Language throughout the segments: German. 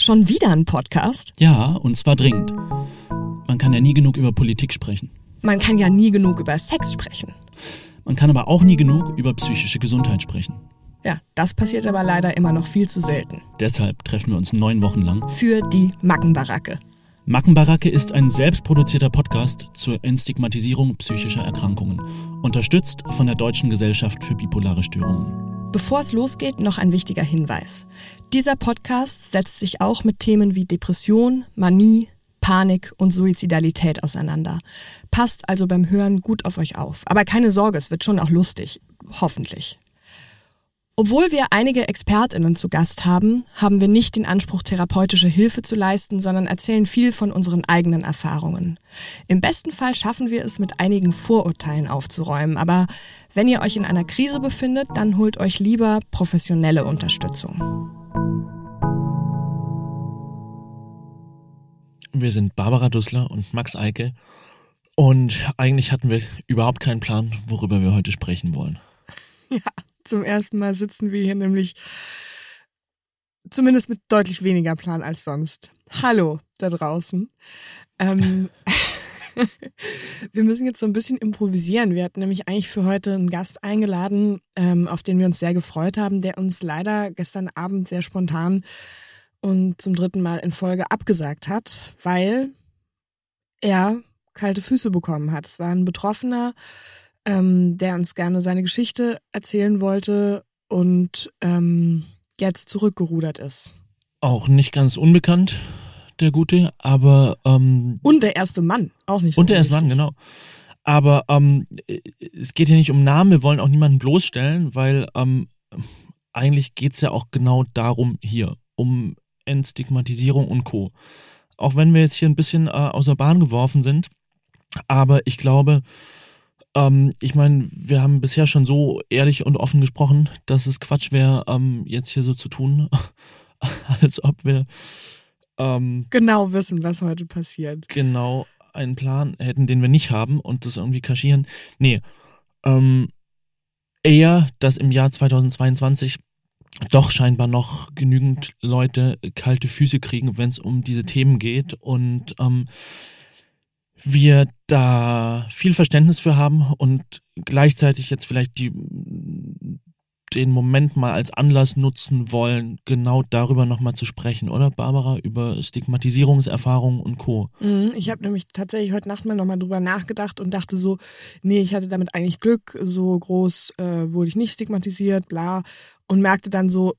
Schon wieder ein Podcast? Ja, und zwar dringend. Man kann ja nie genug über Politik sprechen. Man kann ja nie genug über Sex sprechen. Man kann aber auch nie genug über psychische Gesundheit sprechen. Ja, das passiert aber leider immer noch viel zu selten. Deshalb treffen wir uns neun Wochen lang Für die Mackenbaracke. Mackenbaracke ist ein selbstproduzierter Podcast zur Entstigmatisierung psychischer Erkrankungen, unterstützt von der Deutschen Gesellschaft für bipolare Störungen. Bevor es losgeht, noch ein wichtiger Hinweis. Dieser Podcast setzt sich auch mit Themen wie Depression, Manie, Panik und Suizidalität auseinander. Passt also beim Hören gut auf euch auf. Aber keine Sorge, es wird schon auch lustig. Hoffentlich. Obwohl wir einige Expertinnen zu Gast haben, haben wir nicht den Anspruch, therapeutische Hilfe zu leisten, sondern erzählen viel von unseren eigenen Erfahrungen. Im besten Fall schaffen wir es, mit einigen Vorurteilen aufzuräumen, aber wenn ihr euch in einer Krise befindet, dann holt euch lieber professionelle Unterstützung. Wir sind Barbara Dussler und Max Eike und eigentlich hatten wir überhaupt keinen Plan, worüber wir heute sprechen wollen. Ja, zum ersten Mal sitzen wir hier nämlich zumindest mit deutlich weniger Plan als sonst. Hallo da draußen. Ähm, wir müssen jetzt so ein bisschen improvisieren. Wir hatten nämlich eigentlich für heute einen Gast eingeladen, ähm, auf den wir uns sehr gefreut haben, der uns leider gestern Abend sehr spontan und zum dritten Mal in Folge abgesagt hat, weil er kalte Füße bekommen hat. Es war ein Betroffener, ähm, der uns gerne seine Geschichte erzählen wollte und ähm, jetzt zurückgerudert ist. Auch nicht ganz unbekannt, der Gute, aber ähm, Und der erste Mann, auch nicht. und der erste Mann, genau. Aber ähm, es geht hier nicht um Namen, wir wollen auch niemanden bloßstellen, weil ähm, eigentlich geht's ja auch genau darum hier, um Entstigmatisierung und Co. Auch wenn wir jetzt hier ein bisschen äh, aus der Bahn geworfen sind, aber ich glaube, ähm, ich meine, wir haben bisher schon so ehrlich und offen gesprochen, dass es Quatsch wäre, ähm, jetzt hier so zu tun, als ob wir ähm, Genau wissen, was heute passiert. genau einen Plan hätten, den wir nicht haben und das irgendwie kaschieren. Nee, ähm, eher, dass im Jahr 2022 doch scheinbar noch genügend Leute kalte Füße kriegen, wenn es um diese Themen geht und ähm, wir da viel Verständnis für haben und gleichzeitig jetzt vielleicht die den Moment mal als Anlass nutzen wollen, genau darüber nochmal zu sprechen, oder Barbara, über Stigmatisierungserfahrungen und Co. Mhm, Ich habe nämlich tatsächlich heute Nacht mal nochmal drüber nachgedacht und dachte so, nee, ich hatte damit eigentlich Glück, so groß äh, wurde ich nicht stigmatisiert, bla. Und merkte dann so,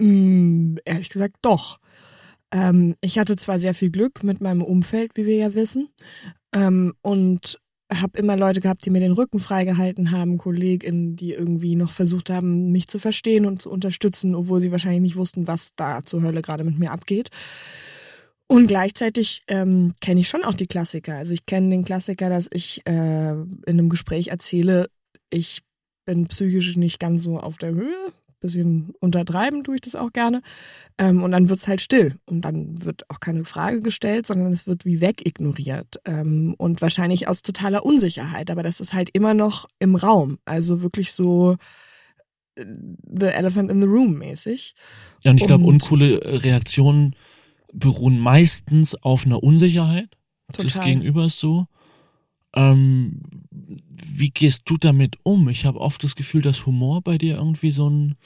mh, ehrlich gesagt, doch. Ähm, ich hatte zwar sehr viel Glück mit meinem Umfeld, wie wir ja wissen, ähm, und habe immer Leute gehabt, die mir den Rücken freigehalten haben, KollegInnen, die irgendwie noch versucht haben, mich zu verstehen und zu unterstützen, obwohl sie wahrscheinlich nicht wussten, was da zur Hölle gerade mit mir abgeht. Und gleichzeitig ähm, kenne ich schon auch die Klassiker. Also ich kenne den Klassiker, dass ich äh, in einem Gespräch erzähle, ich bin psychisch nicht ganz so auf der Höhe. Bisschen untertreiben tue ich das auch gerne. Ähm, und dann wird's halt still. Und dann wird auch keine Frage gestellt, sondern es wird wie weg ignoriert. Ähm, und wahrscheinlich aus totaler Unsicherheit. Aber das ist halt immer noch im Raum. Also wirklich so äh, The Elephant in the Room mäßig. Ja, und ich glaube, uncoole Reaktionen beruhen meistens auf einer Unsicherheit des Total. Gegenübers so. Ähm, wie gehst du damit um? Ich habe oft das Gefühl, dass Humor bei dir irgendwie so ein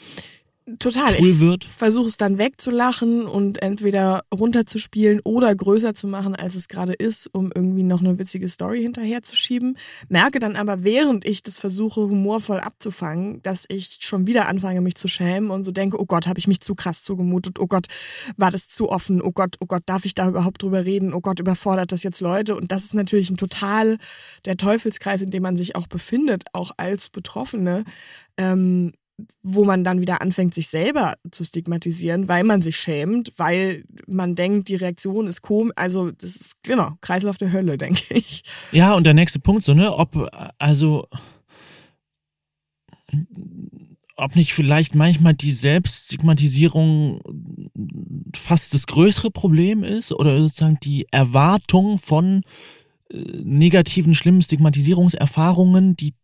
Total. Ich wird. versuche es dann wegzulachen und entweder runterzuspielen oder größer zu machen, als es gerade ist, um irgendwie noch eine witzige Story hinterherzuschieben. Merke dann aber, während ich das versuche, humorvoll abzufangen, dass ich schon wieder anfange, mich zu schämen und so denke, oh Gott, habe ich mich zu krass zugemutet, oh Gott, war das zu offen, oh Gott, oh Gott, darf ich da überhaupt drüber reden, oh Gott, überfordert das jetzt Leute? Und das ist natürlich ein total der Teufelskreis, in dem man sich auch befindet, auch als Betroffene. Ähm, wo man dann wieder anfängt, sich selber zu stigmatisieren, weil man sich schämt, weil man denkt, die Reaktion ist komisch. Also, das ist, genau, Kreislauf der Hölle, denke ich. Ja, und der nächste Punkt, so, ne, ob, also, ob nicht vielleicht manchmal die Selbststigmatisierung fast das größere Problem ist oder sozusagen die Erwartung von äh, negativen, schlimmen Stigmatisierungserfahrungen, die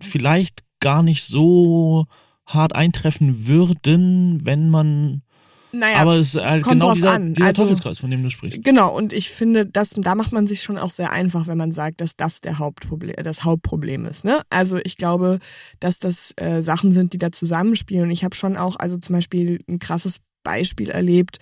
vielleicht gar nicht so hart eintreffen würden, wenn man Naja, Aber es ist halt kommt genau dieser, an. dieser Also- Teufelskreis, von dem du sprichst. Genau, und ich finde, das, da macht man sich schon auch sehr einfach, wenn man sagt, dass das der Hauptproblem, das Hauptproblem ist. Ne? Also ich glaube, dass das äh, Sachen sind, die da zusammenspielen. Und ich habe schon auch, also zum Beispiel ein krasses Beispiel erlebt.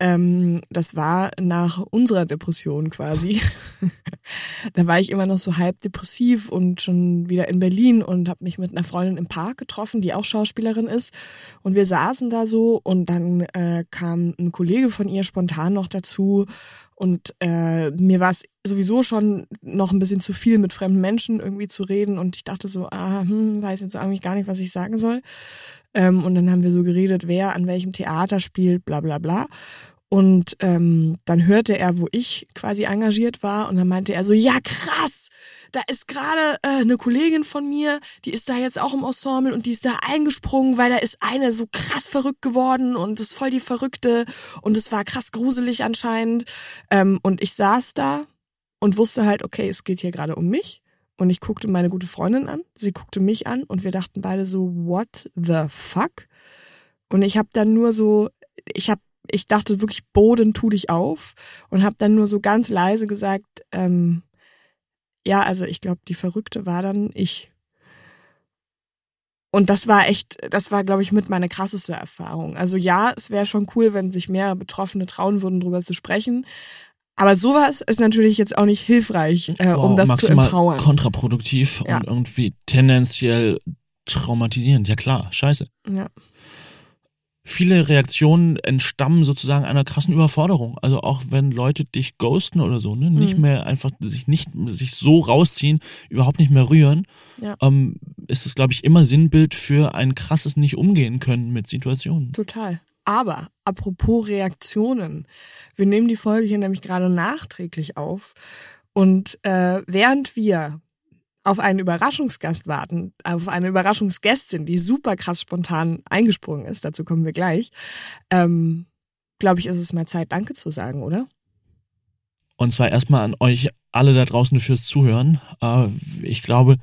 Ähm, das war nach unserer Depression quasi. da war ich immer noch so halb depressiv und schon wieder in Berlin und habe mich mit einer Freundin im Park getroffen, die auch Schauspielerin ist. Und wir saßen da so und dann äh, kam ein Kollege von ihr spontan noch dazu. Und äh, mir war es sowieso schon noch ein bisschen zu viel, mit fremden Menschen irgendwie zu reden. Und ich dachte so, ah, hm, weiß jetzt eigentlich gar nicht, was ich sagen soll. Ähm, und dann haben wir so geredet, wer an welchem Theater spielt, bla bla bla. Und ähm, dann hörte er, wo ich quasi engagiert war, und dann meinte er so, ja krass, da ist gerade äh, eine Kollegin von mir, die ist da jetzt auch im Ensemble und die ist da eingesprungen, weil da ist eine so krass verrückt geworden und ist voll die Verrückte und es war krass gruselig anscheinend. Ähm, und ich saß da und wusste halt, okay, es geht hier gerade um mich. Und ich guckte meine gute Freundin an, sie guckte mich an und wir dachten beide so, what the fuck? Und ich habe dann nur so, ich habe, ich dachte wirklich, Boden, tu dich auf und habe dann nur so ganz leise gesagt, ähm, ja, also ich glaube, die Verrückte war dann ich. Und das war echt, das war, glaube ich, mit meine krasseste Erfahrung. Also ja, es wäre schon cool, wenn sich mehr Betroffene trauen würden, drüber zu sprechen. Aber sowas ist natürlich jetzt auch nicht hilfreich, äh, um Wow, das zu maximal empowern. kontraproduktiv Ja. und irgendwie tendenziell traumatisierend. Ja klar, scheiße. Ja. Viele Reaktionen entstammen sozusagen einer krassen Überforderung. Also auch wenn Leute dich ghosten oder so, ne, nicht Mhm. mehr einfach sich nicht sich so rausziehen, überhaupt nicht mehr rühren, Ja. ähm, ist es glaube ich immer Sinnbild für ein krasses nicht umgehen können mit Situationen. Total. Aber apropos Reaktionen, wir nehmen die Folge hier nämlich gerade nachträglich auf und äh, während wir auf einen Überraschungsgast warten, auf eine Überraschungsgästin, die super krass spontan eingesprungen ist, dazu kommen wir gleich, ähm, glaube ich, ist es mal Zeit, Danke zu sagen, oder? Und zwar erstmal an euch alle da draußen fürs Zuhören. Äh, ich glaube,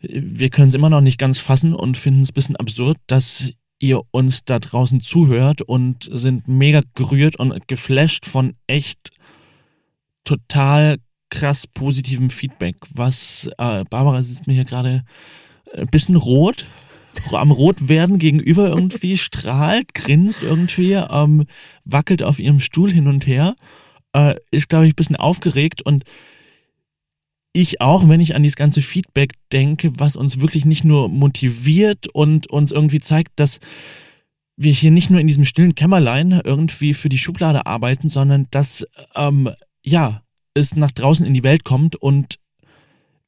wir können es immer noch nicht ganz fassen und finden es ein bisschen absurd, dass ihr uns da draußen zuhört und sind mega gerührt und geflasht von echt total krass positivem Feedback. Was äh, Barbara sitzt mir hier gerade ein bisschen rot, am rot werden gegenüber irgendwie, strahlt, grinst irgendwie, ähm, wackelt auf ihrem Stuhl hin und her, äh, ist glaube ich ein bisschen aufgeregt und ich auch, wenn ich an dieses ganze Feedback denke, was uns wirklich nicht nur motiviert und uns irgendwie zeigt, dass wir hier nicht nur in diesem stillen Kämmerlein irgendwie für die Schublade arbeiten, sondern dass ähm, ja es nach draußen in die Welt kommt und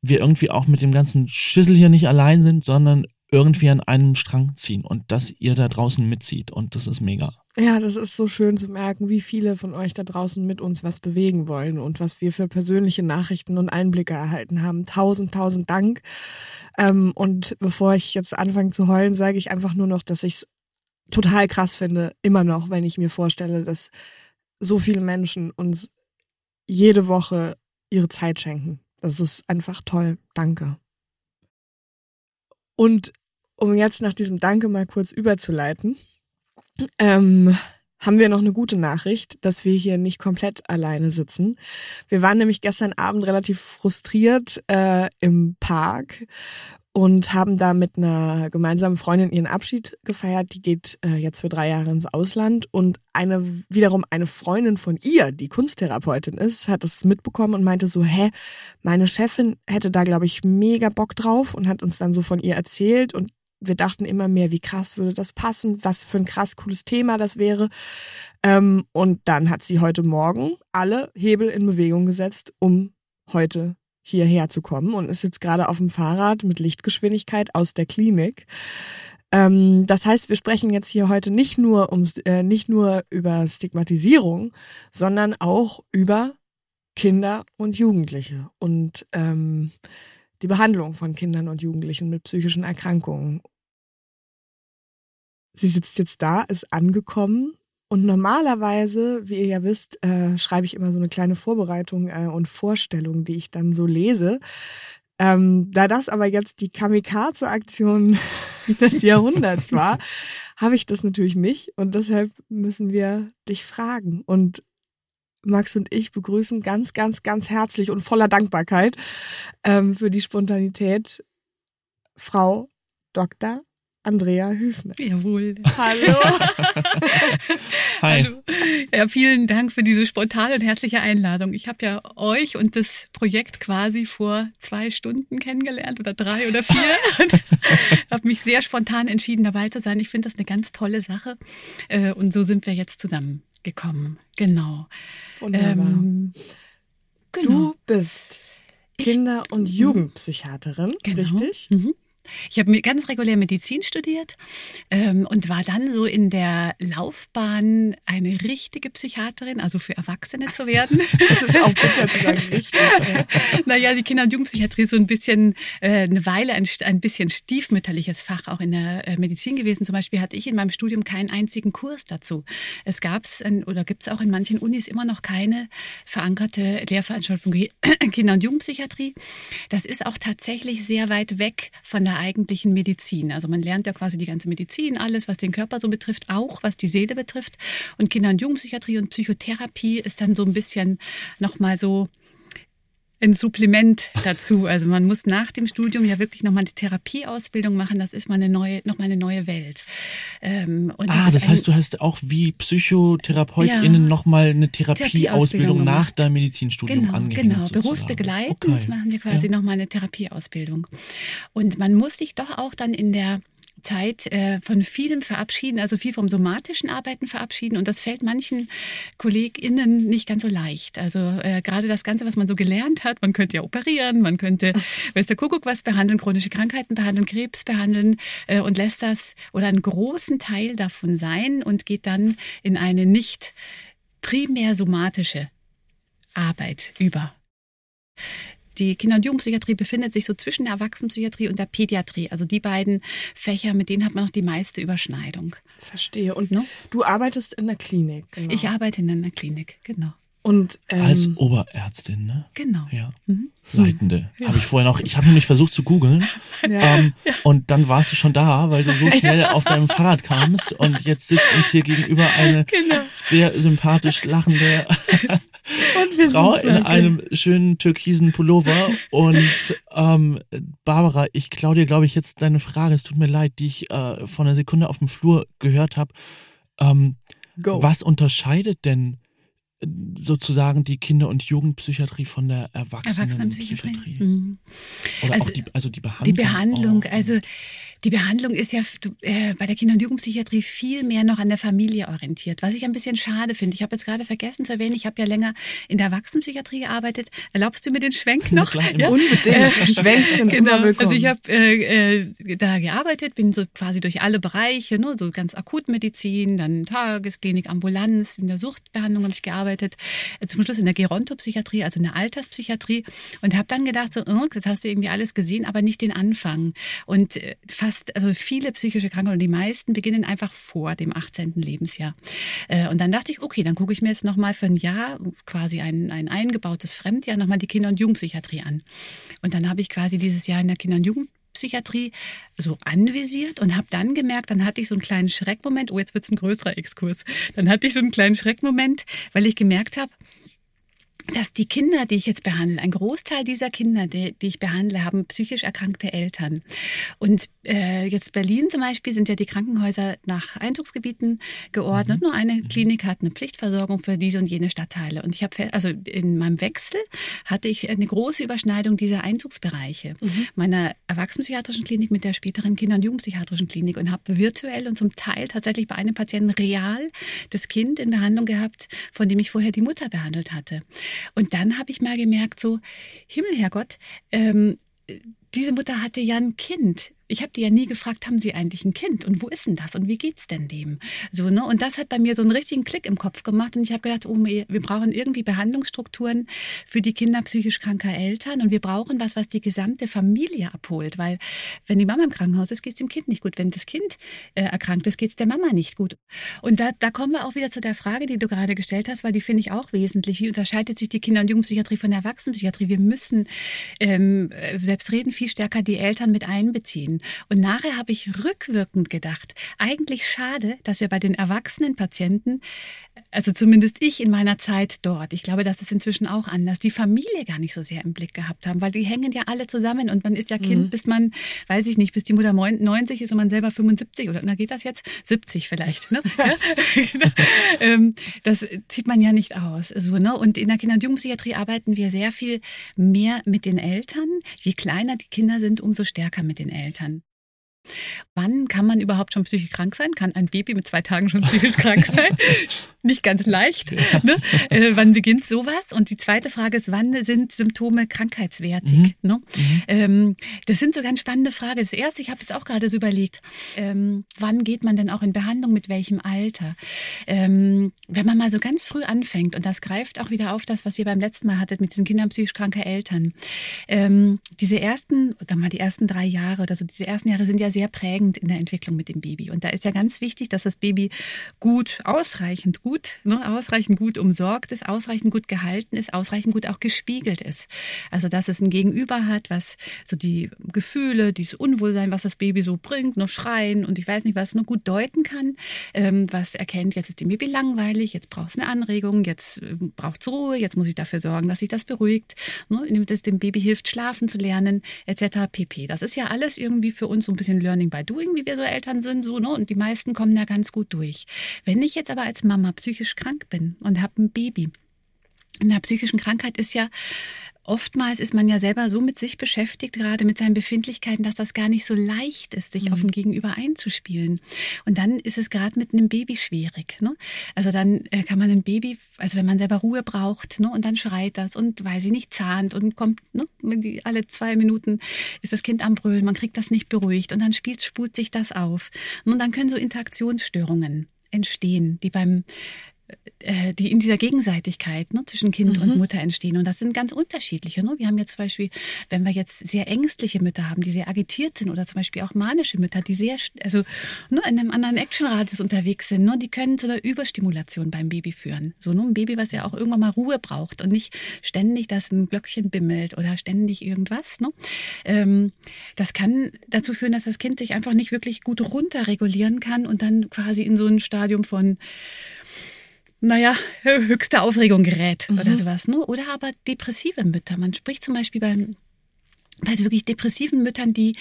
wir irgendwie auch mit dem ganzen Schissel hier nicht allein sind, sondern irgendwie an einem Strang ziehen und dass ihr da draußen mitzieht und das ist mega. Ja, das ist so schön zu merken, wie viele von euch da draußen mit uns was bewegen wollen und was wir für persönliche Nachrichten und Einblicke erhalten haben. Tausend, tausend Dank. Ähm, und bevor ich jetzt anfange zu heulen, sage ich einfach nur noch, dass ich es total krass finde, immer noch, wenn ich mir vorstelle, dass so viele Menschen uns jede Woche ihre Zeit schenken. Das ist einfach toll. Danke. Und um jetzt nach diesem Danke mal kurz überzuleiten, ähm, haben wir noch eine gute Nachricht, dass wir hier nicht komplett alleine sitzen. Wir waren nämlich gestern Abend relativ frustriert äh, im Park und haben da mit einer gemeinsamen Freundin ihren Abschied gefeiert. Die geht äh, jetzt für drei Jahre ins Ausland und eine wiederum eine Freundin von ihr, die Kunsttherapeutin ist, hat das mitbekommen und meinte so, hä, meine Chefin hätte da glaube ich mega Bock drauf und hat uns dann so von ihr erzählt und wir dachten immer mehr, wie krass würde das passen, was für ein krass cooles Thema das wäre. Ähm, und dann hat sie heute Morgen alle Hebel in Bewegung gesetzt, um heute hierher zu kommen und ist jetzt gerade auf dem Fahrrad mit Lichtgeschwindigkeit aus der Klinik. Ähm, das heißt, wir sprechen jetzt hier heute nicht nur um äh, nicht nur über Stigmatisierung, sondern auch über Kinder und Jugendliche und ähm, die Behandlung von Kindern und Jugendlichen mit psychischen Erkrankungen. Sie sitzt jetzt da, ist angekommen und normalerweise, wie ihr ja wisst, äh, schreibe ich immer so eine kleine Vorbereitung äh, und Vorstellung, die ich dann so lese. Ähm, da das aber jetzt die Kamikaze-Aktion des Jahrhunderts war, habe ich das natürlich nicht. Und deshalb müssen wir dich fragen. Und Max und ich begrüßen ganz, ganz, ganz herzlich und voller Dankbarkeit ähm, für die Spontanität Frau Dr. Andrea Hüfner. Jawohl. Hallo. Hi. Hallo. Ja, vielen Dank für diese spontane und herzliche Einladung. Ich habe ja euch und das Projekt quasi vor zwei Stunden kennengelernt oder drei oder vier und habe mich sehr spontan entschieden, dabei zu sein. Ich finde das eine ganz tolle Sache Äh, und so sind wir jetzt zusammengekommen. Genau. Wunderbar. Ähm, genau. Du bist Kinder- und Jugendpsychiaterin, Genau. richtig? Mhm. Ich habe ganz regulär Medizin studiert ähm, und war dann so in der Laufbahn eine richtige Psychiaterin, also für Erwachsene zu werden. Das ist auch bitter zu sagen, richtig. Ja. naja, die Kinder- und Jugendpsychiatrie ist so ein bisschen äh, eine Weile ein, ein bisschen stiefmütterliches Fach auch in der äh, Medizin gewesen. Zum Beispiel hatte ich in meinem Studium keinen einzigen Kurs dazu. Es gab es oder gibt es auch in manchen Unis immer noch keine verankerte Lehrveranstaltung Kinder- und Jugendpsychiatrie. Das ist auch tatsächlich sehr weit weg von der eigentlichen Medizin. Also man lernt ja quasi die ganze Medizin, alles, was den Körper so betrifft, auch was die Seele betrifft. Und Kinder- und Jugendpsychiatrie und Psychotherapie ist dann so ein bisschen nochmal so ein Supplement dazu. Also man muss nach dem Studium ja wirklich nochmal eine Therapieausbildung machen. Das ist mal eine neue, nochmal eine neue Welt. Ähm, und Ah, das ein- heißt, du hast auch wie PsychotherapeutInnen Ja. nochmal eine Therapieausbildung Therapieausbildung nach deinem Medizinstudium Genau, angehängt. genau. sozusagen. Berufsbegleitend Okay. machen wir quasi noch nochmal eine Therapieausbildung. Und man muss sich doch auch dann in der Zeit äh, von vielem verabschieden, also viel vom somatischen Arbeiten verabschieden. Und das fällt manchen KollegInnen nicht ganz so leicht. Also äh, gerade das Ganze, was man so gelernt hat, man könnte ja operieren, man könnte, weiß der Kuckuck was behandeln, chronische Krankheiten behandeln, Krebs behandeln äh, und lässt das oder einen großen Teil davon sein und geht dann in eine nicht primär somatische Arbeit über. Die Kinder- und Jugendpsychiatrie befindet sich so zwischen der Erwachsenenpsychiatrie und der Pädiatrie. Also die beiden Fächer, mit denen hat man noch die meiste Überschneidung. Verstehe. Und Ne? du arbeitest in der Klinik. Genau. Ich arbeite in einer Klinik, genau. Und ähm, Als Oberärztin, ne? Genau. Ja. Leitende. Habe ich vorher noch, ich habe nämlich versucht zu googeln. Ähm, und dann warst du schon da, weil du so schnell auf deinem Fahrrad kamst und jetzt sitzt uns hier gegenüber eine Genau. sehr sympathisch lachende Frau sind in einem schönen türkisen Pullover. Und ähm, Barbara, ich klaue dir, glaube ich, jetzt deine Frage. Es tut mir leid, die ich äh, vor einer Sekunde auf dem Flur gehört habe. Ähm, was unterscheidet denn äh, sozusagen die Kinder- und Jugendpsychiatrie von der Erwachsenenpsychiatrie? Erwachsenenpsychiatrie. Mhm. Oder Also auch die, also die Die Behandlung. Behandlung, auch. also die Behandlung ist ja äh, bei der Kinder- und Jugendpsychiatrie viel mehr noch an der Familie orientiert, was ich ein bisschen schade finde. Ich habe jetzt gerade vergessen zu erwähnen, ich habe ja länger in der Erwachsenenpsychiatrie gearbeitet. Erlaubst du mir den Schwenk noch? klar. Ja? Unbedingt. Schwenks sind Genau. immer willkommen. Also ich habe äh, äh, da gearbeitet, bin so quasi durch alle Bereiche, ne, so ganz Akutmedizin, dann Tagesklinik, Ambulanz, in der Suchtbehandlung habe ich gearbeitet, äh, zum Schluss in der Gerontopsychiatrie, also in der Alterspsychiatrie und habe dann gedacht, so, oh, jetzt hast du irgendwie alles gesehen, aber nicht den Anfang. Und äh, fast, also viele psychische Krankheiten, die meisten beginnen einfach vor dem 18. Lebensjahr. Äh, und dann dachte ich, okay, dann gucke ich mir jetzt nochmal für ein Jahr, quasi ein, ein eingebautes Fremdjahr, nochmal die Kinder- und Jugendpsychiatrie an. Und dann habe ich quasi dieses Jahr in der Kinder- und Jugendpsychiatrie so anvisiert und habe dann gemerkt, dann hatte ich so einen kleinen Schreckmoment, oh, jetzt wird's ein größerer Exkurs, dann hatte ich so einen kleinen Schreckmoment, weil ich gemerkt habe, dass die Kinder, die ich jetzt behandle, ein Großteil dieser Kinder, die, die ich behandle, haben psychisch erkrankte Eltern. Und äh, jetzt Berlin zum Beispiel sind ja die Krankenhäuser nach Einzugsgebieten geordnet. Nur eine Klinik hat eine Pflichtversorgung für diese und jene Stadtteile. Und ich habe, also in meinem Wechsel hatte ich eine große Überschneidung dieser Einzugsbereiche meiner erwachsenenpsychiatrischen Klinik mit der späteren Kinder- und Jugendpsychiatrischen Klinik und habe virtuell und zum Teil tatsächlich bei einem Patienten real das Kind in Behandlung gehabt, von dem ich vorher die Mutter behandelt hatte. Und dann habe ich mal gemerkt, so, Himmel, Herrgott, ähm, diese Mutter hatte ja ein Kind. Ich habe die ja nie gefragt, haben Sie eigentlich ein Kind und wo ist denn das und wie geht's denn dem? So ne und das hat bei mir so einen richtigen Klick im Kopf gemacht und ich habe gedacht, oh, wir brauchen irgendwie Behandlungsstrukturen für die Kinder psychisch kranker Eltern und wir brauchen was, was die gesamte Familie abholt, weil wenn die Mama im Krankenhaus ist, geht's dem Kind nicht gut. Wenn das Kind äh, erkrankt ist, geht's der Mama nicht gut. Und da, da kommen wir auch wieder zu der Frage, die du gerade gestellt hast, weil die finde ich auch wesentlich. Wie unterscheidet sich die Kinder- und Jugendpsychiatrie von der Erwachsenenpsychiatrie? Wir müssen ähm, äh, selbstredend viel stärker die Eltern mit einbeziehen. Und nachher habe ich rückwirkend gedacht, eigentlich schade, dass wir bei den erwachsenen Patienten, also zumindest ich in meiner Zeit dort, ich glaube, das ist inzwischen auch anders, die Familie gar nicht so sehr im Blick gehabt haben, weil die hängen ja alle zusammen und man ist ja Kind, mhm. bis man, weiß ich nicht, bis die Mutter 90 ist und man selber 75 oder na geht das jetzt? 70 vielleicht. Ne? Ähm, das zieht man ja nicht aus. So, ne? Und in der Kinder- und Jugendpsychiatrie arbeiten wir sehr viel mehr mit den Eltern. Je kleiner die Kinder sind, umso stärker mit den Eltern. Wann kann man überhaupt schon psychisch krank sein? Kann ein Baby mit zwei Tagen schon psychisch krank sein? Nicht ganz leicht. Ne? Äh, wann beginnt sowas? Und die zweite Frage ist, wann sind Symptome krankheitswertig? Mhm. Ne? Mhm. Ähm, das sind so ganz spannende Fragen. Das erste, ich habe jetzt auch gerade so überlegt, ähm, wann geht man denn auch in Behandlung, mit welchem Alter? Ähm, wenn man mal so ganz früh anfängt, und das greift auch wieder auf das, was ihr beim letzten Mal hattet mit diesen Kindern psychisch kranke Eltern. Ähm, diese ersten, oder mal die ersten drei Jahre oder so, diese ersten Jahre sind ja sehr prägend in der Entwicklung mit dem Baby. Und da ist ja ganz wichtig, dass das Baby gut, ausreichend gut, ne, ausreichend gut umsorgt ist, ausreichend gut gehalten ist, ausreichend gut auch gespiegelt ist. Also, dass es ein Gegenüber hat, was so die Gefühle, dieses Unwohlsein, was das Baby so bringt, noch schreien und ich weiß nicht was, nur gut deuten kann, ähm, was erkennt, jetzt ist dem Baby langweilig, jetzt braucht es eine Anregung, jetzt äh, braucht es Ruhe, jetzt muss ich dafür sorgen, dass sich das beruhigt, ne, indem es dem Baby hilft, schlafen zu lernen, etc. pp. Das ist ja alles irgendwie für uns so ein bisschen Learning by Doing, wie wir so Eltern sind, so, ne? Und die meisten kommen da ganz gut durch. Wenn ich jetzt aber als Mama psychisch krank bin und habe ein Baby, in der psychischen Krankheit ist ja oftmals ist man ja selber so mit sich beschäftigt, gerade mit seinen Befindlichkeiten, dass das gar nicht so leicht ist, sich mhm. auf ein Gegenüber einzuspielen. Und dann ist es gerade mit einem Baby schwierig. Ne? Also dann äh, kann man ein Baby, also wenn man selber Ruhe braucht, ne, und dann schreit das und weil sie nicht zahnt und kommt, ne, alle zwei Minuten ist das Kind am Brüllen, man kriegt das nicht beruhigt und dann spielt, spult sich das auf. Und dann können so Interaktionsstörungen entstehen, die beim die in dieser Gegenseitigkeit ne, zwischen Kind mhm. und Mutter entstehen. Und das sind ganz unterschiedliche. Ne? Wir haben jetzt zum Beispiel, wenn wir jetzt sehr ängstliche Mütter haben, die sehr agitiert sind, oder zum Beispiel auch manische Mütter, die sehr, also ne, in einem anderen Actionradius unterwegs sind, ne, die können zu einer Überstimulation beim Baby führen. So ne, ein Baby, was ja auch irgendwann mal Ruhe braucht und nicht ständig, dass ein Glöckchen bimmelt oder ständig irgendwas. Ne? Ähm, das kann dazu führen, dass das Kind sich einfach nicht wirklich gut runterregulieren kann und dann quasi in so ein Stadium von naja, höchste Aufregung gerät mhm. oder sowas. Ne? Oder aber depressive Mütter. Man spricht zum Beispiel bei, bei wirklich depressiven Müttern, die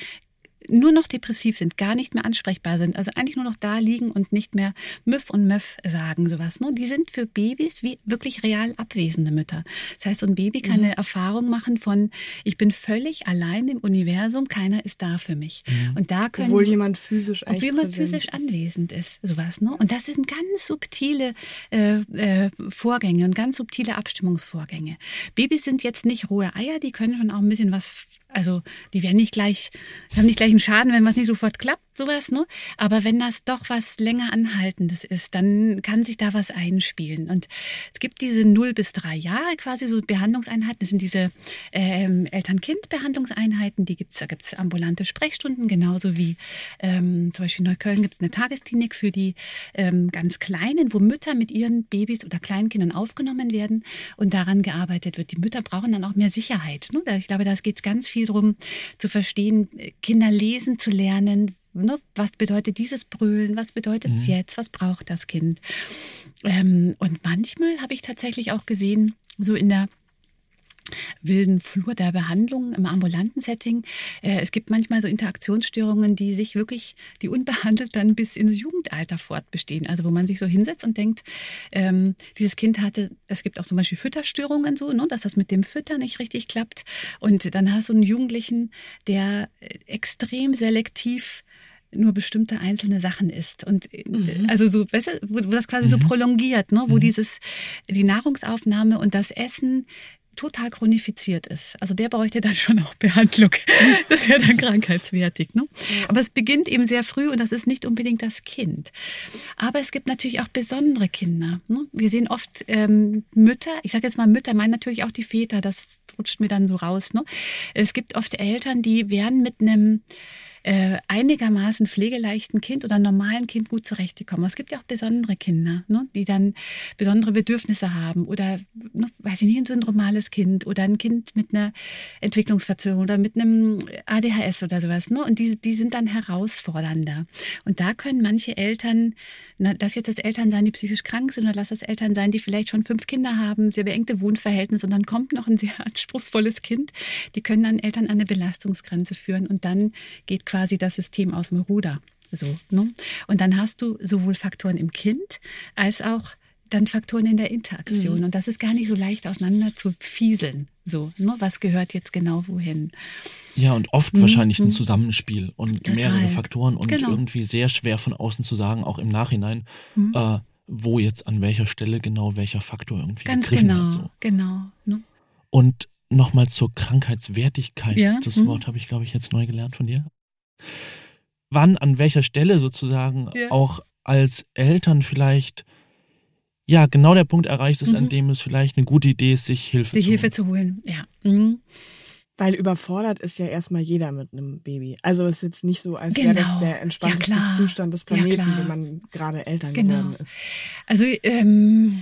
nur noch depressiv sind, gar nicht mehr ansprechbar sind, also eigentlich nur noch da liegen und nicht mehr Müff und Möff sagen, sowas. Ne? Die sind für Babys wie wirklich real abwesende Mütter. Das heißt, so ein Baby kann mhm. eine Erfahrung machen von, ich bin völlig allein im Universum, keiner ist da für mich. Mhm. Und da können obwohl jemand physisch obwohl jemand physisch ist. anwesend ist, sowas. Ne? Und das sind ganz subtile äh, äh, Vorgänge und ganz subtile Abstimmungsvorgänge. Babys sind jetzt nicht rohe Eier, die können schon auch ein bisschen was also die werden nicht gleich, haben nicht gleich einen Schaden, wenn was nicht sofort klappt sowas, ne? Aber wenn das doch was länger anhaltendes ist, dann kann sich da was einspielen. Und es gibt diese 0 bis 3 Jahre quasi so Behandlungseinheiten. Das sind diese ähm, Eltern-Kind-Behandlungseinheiten. Die gibt's, da gibt's ambulante Sprechstunden, genauso wie ähm, zum Beispiel in Neukölln gibt's eine Tagesklinik für die ähm, ganz Kleinen, wo Mütter mit ihren Babys oder Kleinkindern aufgenommen werden und daran gearbeitet wird. Die Mütter brauchen dann auch mehr Sicherheit. Ne? Ich glaube, da geht es ganz viel darum zu verstehen, Kinder lesen zu lernen, ne, was bedeutet dieses Brüllen, was bedeutet es mhm. jetzt, was braucht das Kind. Ähm, und manchmal habe ich tatsächlich auch gesehen, so in der wilden Flur der Behandlung im ambulanten Setting. Äh, es gibt manchmal so Interaktionsstörungen, die sich wirklich, die unbehandelt dann bis ins Jugendalter fortbestehen. Also wo man sich so hinsetzt und denkt, ähm, dieses Kind hatte, es gibt auch zum Beispiel Fütterstörungen so, ne, dass das mit dem Füttern nicht richtig klappt. Und dann hast du einen Jugendlichen, der äh, extrem selektiv nur bestimmte einzelne Sachen isst. Und äh, mhm. also so, weißt du, wo, wo das quasi mhm. so prolongiert, ne? wo mhm. dieses, die Nahrungsaufnahme und das Essen total chronifiziert ist. Also der bräuchte dann schon auch Behandlung. Das wäre dann krankheitswertig. Ne? Aber es beginnt eben sehr früh und das ist nicht unbedingt das Kind. Aber es gibt natürlich auch besondere Kinder. Ne? Wir sehen oft ähm, Mütter, ich sage jetzt mal Mütter, meinen natürlich auch die Väter, das rutscht mir dann so raus. Ne? Es gibt oft Eltern, die werden mit einem äh, einigermaßen pflegeleichten Kind oder normalen Kind gut zurechtkommen. Es gibt ja auch besondere Kinder, ne, die dann besondere Bedürfnisse haben oder, ne, weiß ich nicht, ein syndromales Kind oder ein Kind mit einer Entwicklungsverzögerung oder mit einem ADHS oder sowas. Ne? Und die, die sind dann herausfordernder. Und da können manche Eltern, das jetzt das Eltern sein, die psychisch krank sind oder lass das Eltern sein, die vielleicht schon fünf Kinder haben, sehr beengte Wohnverhältnisse und dann kommt noch ein sehr anspruchsvolles Kind, die können dann Eltern an eine Belastungsgrenze führen und dann geht quasi das System aus dem Ruder. So, ne? Und dann hast du sowohl Faktoren im Kind als auch dann Faktoren in der Interaktion. Mhm. Und das ist gar nicht so leicht auseinander zu fieseln. So, ne? was gehört jetzt genau wohin? Ja, und oft mhm. wahrscheinlich ein mhm. Zusammenspiel und Total. mehrere Faktoren und genau. irgendwie sehr schwer von außen zu sagen, auch im Nachhinein, mhm. äh, wo jetzt an welcher Stelle genau welcher Faktor irgendwie Ganz genau, hat. So. genau. Ne? Und nochmal zur Krankheitswertigkeit. Ja? Das mhm. Wort habe ich, glaube ich, jetzt neu gelernt von dir. Wann, an welcher Stelle sozusagen ja. auch als Eltern vielleicht ja genau der Punkt erreicht ist, mhm. an dem es vielleicht eine gute Idee ist, sich Hilfe sich zu Hilfe zu holen. Ja. Mhm. Weil überfordert ist ja erstmal jeder mit einem Baby. Also ist jetzt nicht so, als genau. wäre das der entspannteste ja, Zustand des Planeten, ja, wenn man gerade Eltern genau. geworden ist. Also ähm,